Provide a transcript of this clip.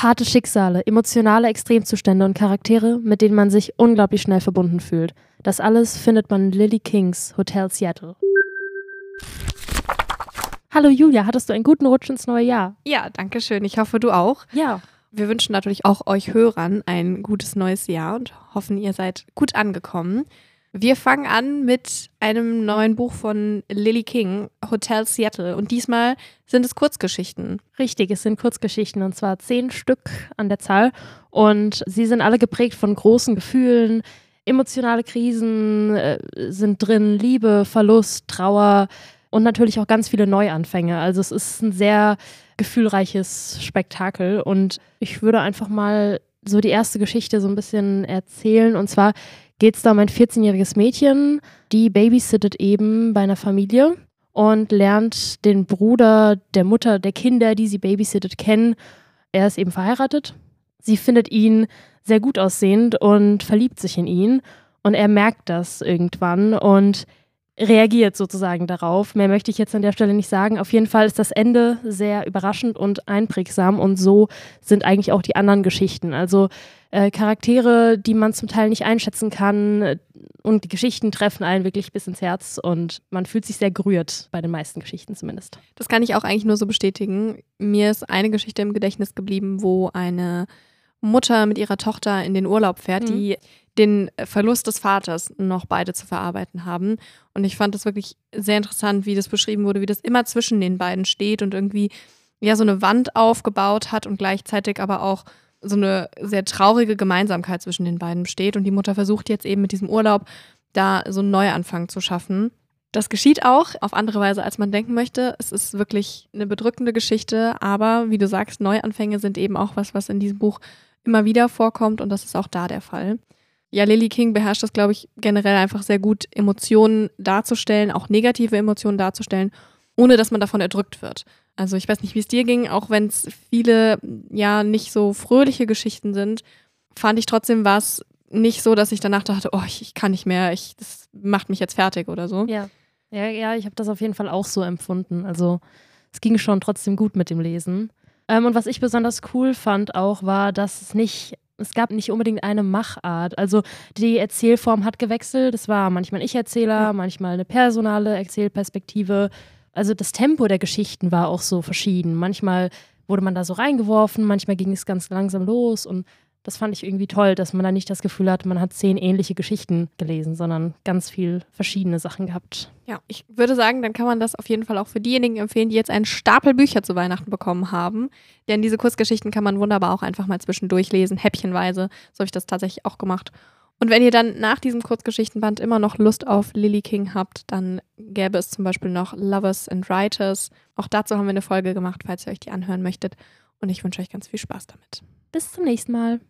Harte Schicksale, emotionale Extremzustände und Charaktere, mit denen man sich unglaublich schnell verbunden fühlt. Das alles findet man in Lily Kings Hotel Seattle. Hallo Julia, hattest du einen guten Rutsch ins neue Jahr? Ja, danke schön. Ich hoffe, du auch. Ja. Wir wünschen natürlich auch euch Hörern ein gutes neues Jahr und hoffen, ihr seid gut angekommen. Wir fangen an mit einem neuen Buch von Lily King, Hotel Seattle. Und diesmal sind es Kurzgeschichten. Richtig, es sind Kurzgeschichten und zwar zehn Stück an der Zahl. Und sie sind alle geprägt von großen Gefühlen. Emotionale Krisen äh, sind drin, Liebe, Verlust, Trauer und natürlich auch ganz viele Neuanfänge. Also es ist ein sehr gefühlreiches Spektakel und ich würde einfach mal so die erste Geschichte so ein bisschen erzählen. Und zwar geht es da um ein 14-jähriges Mädchen, die babysittet eben bei einer Familie und lernt den Bruder der Mutter der Kinder, die sie babysittet, kennen. Er ist eben verheiratet. Sie findet ihn sehr gut aussehend und verliebt sich in ihn. Und er merkt das irgendwann und reagiert sozusagen darauf. Mehr möchte ich jetzt an der Stelle nicht sagen. Auf jeden Fall ist das Ende sehr überraschend und einprägsam und so sind eigentlich auch die anderen Geschichten. Also äh, Charaktere, die man zum Teil nicht einschätzen kann und die Geschichten treffen einen wirklich bis ins Herz und man fühlt sich sehr gerührt bei den meisten Geschichten zumindest. Das kann ich auch eigentlich nur so bestätigen. Mir ist eine Geschichte im Gedächtnis geblieben, wo eine Mutter mit ihrer Tochter in den Urlaub fährt, mhm. die den Verlust des Vaters noch beide zu verarbeiten haben. Und ich fand das wirklich sehr interessant, wie das beschrieben wurde, wie das immer zwischen den beiden steht und irgendwie ja so eine Wand aufgebaut hat und gleichzeitig aber auch so eine sehr traurige Gemeinsamkeit zwischen den beiden besteht. Und die Mutter versucht jetzt eben mit diesem Urlaub da so einen Neuanfang zu schaffen. Das geschieht auch auf andere Weise, als man denken möchte. Es ist wirklich eine bedrückende Geschichte, aber wie du sagst, Neuanfänge sind eben auch was, was in diesem Buch immer wieder vorkommt und das ist auch da der Fall. Ja, Lily King beherrscht das, glaube ich, generell einfach sehr gut, Emotionen darzustellen, auch negative Emotionen darzustellen, ohne dass man davon erdrückt wird. Also ich weiß nicht, wie es dir ging, auch wenn es viele ja nicht so fröhliche Geschichten sind, fand ich trotzdem was nicht so, dass ich danach dachte, oh, ich, ich kann nicht mehr, ich, das macht mich jetzt fertig oder so. Ja, ja, ja ich habe das auf jeden Fall auch so empfunden. Also es ging schon trotzdem gut mit dem Lesen. Ähm, und was ich besonders cool fand auch, war, dass es nicht es gab nicht unbedingt eine Machart. Also die Erzählform hat gewechselt. Es war manchmal ein Ich-Erzähler, manchmal eine personale Erzählperspektive. Also das Tempo der Geschichten war auch so verschieden. Manchmal wurde man da so reingeworfen, manchmal ging es ganz langsam los und das fand ich irgendwie toll, dass man da nicht das Gefühl hat, man hat zehn ähnliche Geschichten gelesen, sondern ganz viel verschiedene Sachen gehabt. Ja, ich würde sagen, dann kann man das auf jeden Fall auch für diejenigen empfehlen, die jetzt einen Stapel Bücher zu Weihnachten bekommen haben. Denn diese Kurzgeschichten kann man wunderbar auch einfach mal zwischendurch lesen, häppchenweise. So habe ich das tatsächlich auch gemacht. Und wenn ihr dann nach diesem Kurzgeschichtenband immer noch Lust auf Lily King habt, dann gäbe es zum Beispiel noch Lovers and Writers. Auch dazu haben wir eine Folge gemacht, falls ihr euch die anhören möchtet. Und ich wünsche euch ganz viel Spaß damit. Bis zum nächsten Mal.